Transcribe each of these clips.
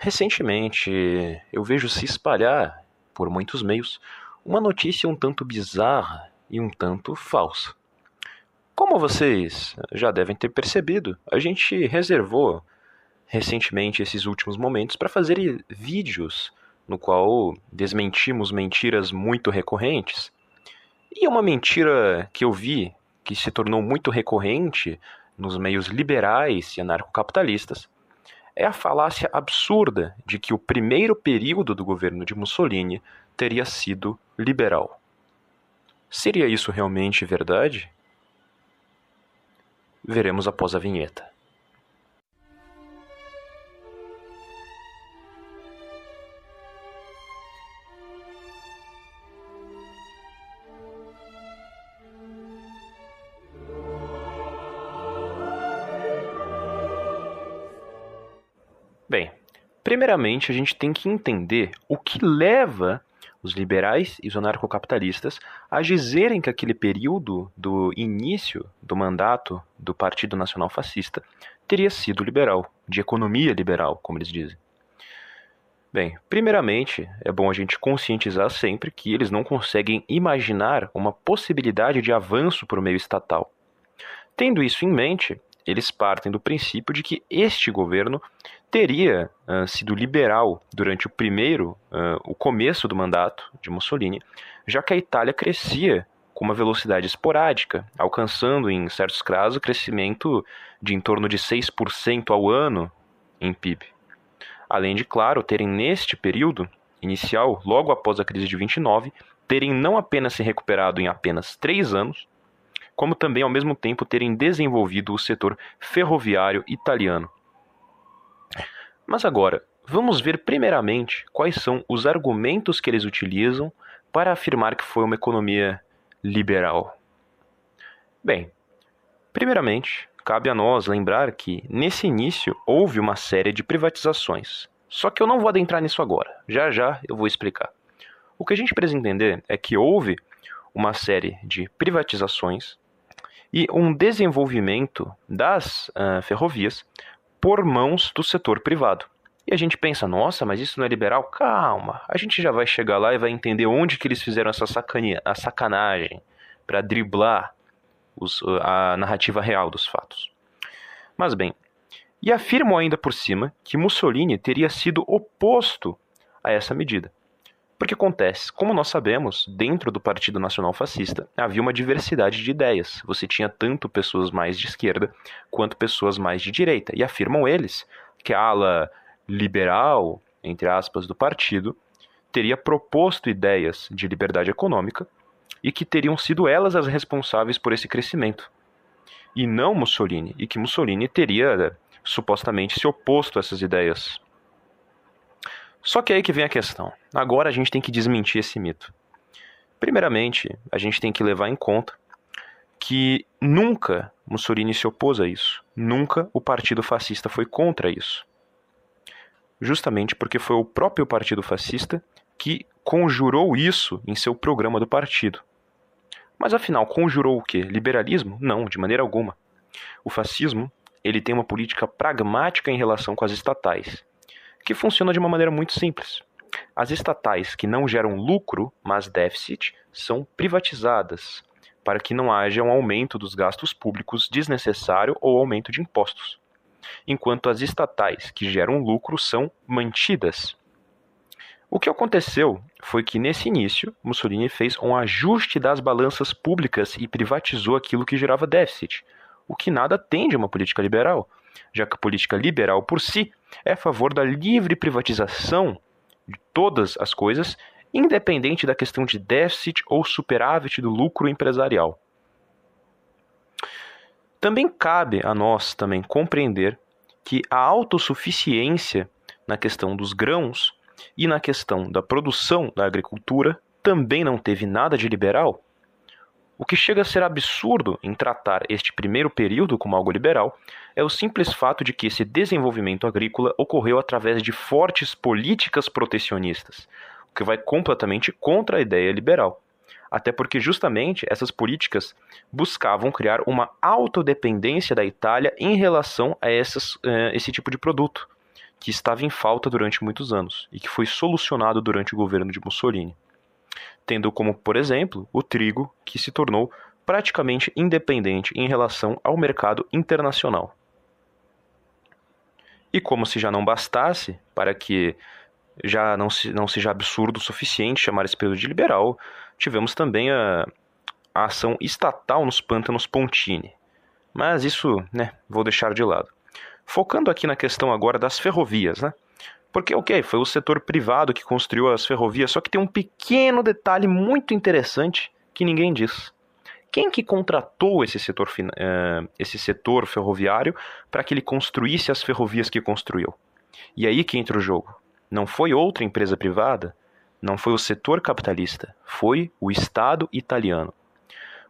recentemente eu vejo se espalhar por muitos meios uma notícia um tanto bizarra e um tanto falsa. Como vocês já devem ter percebido, a gente reservou recentemente esses últimos momentos para fazer vídeos no qual desmentimos mentiras muito recorrentes. E uma mentira que eu vi que se tornou muito recorrente nos meios liberais e anarcocapitalistas é a falácia absurda de que o primeiro período do governo de Mussolini teria sido liberal. Seria isso realmente verdade? Veremos após a vinheta. Primeiramente a gente tem que entender o que leva os liberais e os anarcocapitalistas a dizerem que aquele período do início do mandato do Partido Nacional Fascista teria sido liberal, de economia liberal, como eles dizem. Bem, primeiramente, é bom a gente conscientizar sempre que eles não conseguem imaginar uma possibilidade de avanço por meio estatal. Tendo isso em mente, eles partem do princípio de que este governo teria uh, sido liberal durante o primeiro, uh, o começo do mandato de Mussolini, já que a Itália crescia com uma velocidade esporádica, alcançando em certos casos crescimento de em torno de 6% ao ano em PIB. Além de, claro, terem neste período inicial, logo após a crise de 29, terem não apenas se recuperado em apenas três anos, como também ao mesmo tempo terem desenvolvido o setor ferroviário italiano. Mas agora, vamos ver primeiramente quais são os argumentos que eles utilizam para afirmar que foi uma economia liberal. Bem, primeiramente, cabe a nós lembrar que nesse início houve uma série de privatizações. Só que eu não vou adentrar nisso agora. Já já eu vou explicar. O que a gente precisa entender é que houve uma série de privatizações e um desenvolvimento das uh, ferrovias por mãos do setor privado. E a gente pensa, nossa, mas isso não é liberal? Calma, a gente já vai chegar lá e vai entender onde que eles fizeram essa sacania, a sacanagem para driblar os, a narrativa real dos fatos. Mas bem, e afirmam ainda por cima que Mussolini teria sido oposto a essa medida. Porque acontece, como nós sabemos, dentro do Partido Nacional Fascista havia uma diversidade de ideias. Você tinha tanto pessoas mais de esquerda quanto pessoas mais de direita. E afirmam eles que a ala liberal, entre aspas, do partido teria proposto ideias de liberdade econômica e que teriam sido elas as responsáveis por esse crescimento. E não Mussolini, e que Mussolini teria supostamente se oposto a essas ideias só que aí que vem a questão. Agora a gente tem que desmentir esse mito. Primeiramente, a gente tem que levar em conta que nunca Mussolini se opôs a isso. Nunca o partido fascista foi contra isso. Justamente porque foi o próprio partido fascista que conjurou isso em seu programa do partido. Mas afinal, conjurou o quê? Liberalismo? Não, de maneira alguma. O fascismo, ele tem uma política pragmática em relação com as estatais que funciona de uma maneira muito simples. As estatais que não geram lucro, mas déficit, são privatizadas, para que não haja um aumento dos gastos públicos desnecessário ou aumento de impostos. Enquanto as estatais que geram lucro são mantidas. O que aconteceu foi que, nesse início, Mussolini fez um ajuste das balanças públicas e privatizou aquilo que gerava déficit, o que nada tem de uma política liberal já que a política liberal por si é a favor da livre privatização de todas as coisas, independente da questão de déficit ou superávit do lucro empresarial. Também cabe a nós também compreender que a autossuficiência na questão dos grãos e na questão da produção da agricultura também não teve nada de liberal? O que chega a ser absurdo em tratar este primeiro período como algo liberal é o simples fato de que esse desenvolvimento agrícola ocorreu através de fortes políticas protecionistas, o que vai completamente contra a ideia liberal. Até porque, justamente, essas políticas buscavam criar uma autodependência da Itália em relação a essas, uh, esse tipo de produto, que estava em falta durante muitos anos e que foi solucionado durante o governo de Mussolini tendo como, por exemplo, o trigo, que se tornou praticamente independente em relação ao mercado internacional. E como se já não bastasse, para que já não, se, não seja absurdo o suficiente chamar esse período de liberal, tivemos também a, a ação estatal nos pântanos Pontini. Mas isso, né, vou deixar de lado. Focando aqui na questão agora das ferrovias, né? Porque, ok, foi o setor privado que construiu as ferrovias, só que tem um pequeno detalhe muito interessante que ninguém diz. Quem que contratou esse setor, uh, esse setor ferroviário para que ele construísse as ferrovias que construiu? E aí que entra o jogo. Não foi outra empresa privada, não foi o setor capitalista, foi o Estado italiano.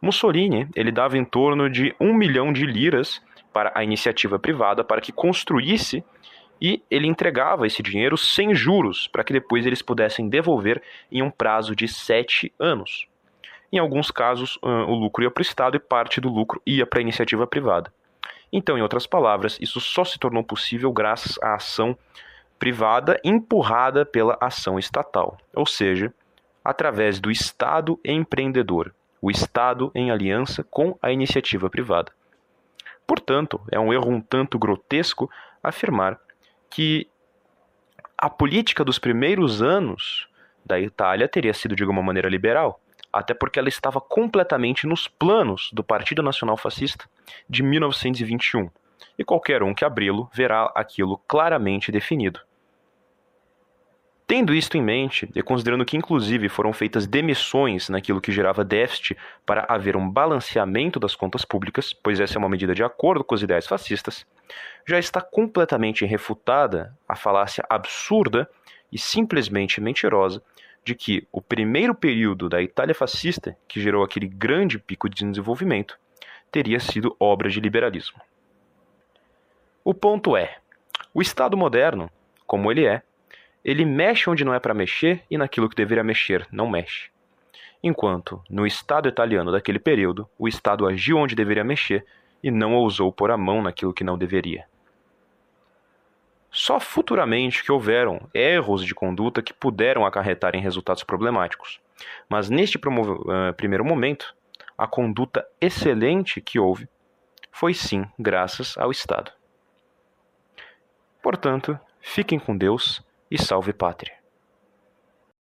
Mussolini ele dava em torno de um milhão de liras para a iniciativa privada para que construísse e ele entregava esse dinheiro sem juros, para que depois eles pudessem devolver em um prazo de sete anos. Em alguns casos, o lucro ia para o Estado e parte do lucro ia para a iniciativa privada. Então, em outras palavras, isso só se tornou possível graças à ação privada empurrada pela ação estatal, ou seja, através do Estado empreendedor, o Estado em aliança com a iniciativa privada. Portanto, é um erro um tanto grotesco afirmar que a política dos primeiros anos da Itália teria sido de alguma maneira liberal, até porque ela estava completamente nos planos do Partido Nacional Fascista de 1921, e qualquer um que abri-lo verá aquilo claramente definido. Tendo isto em mente, e considerando que inclusive foram feitas demissões naquilo que gerava déficit para haver um balanceamento das contas públicas, pois essa é uma medida de acordo com as ideias fascistas, já está completamente refutada a falácia absurda e simplesmente mentirosa de que o primeiro período da Itália fascista, que gerou aquele grande pico de desenvolvimento, teria sido obra de liberalismo. O ponto é: o Estado moderno, como ele é, ele mexe onde não é para mexer e naquilo que deveria mexer não mexe. Enquanto, no Estado italiano daquele período, o Estado agiu onde deveria mexer e não ousou pôr a mão naquilo que não deveria. Só futuramente que houveram erros de conduta que puderam acarretar em resultados problemáticos. Mas neste uh, primeiro momento, a conduta excelente que houve foi sim graças ao Estado. Portanto, fiquem com Deus e salve pátria.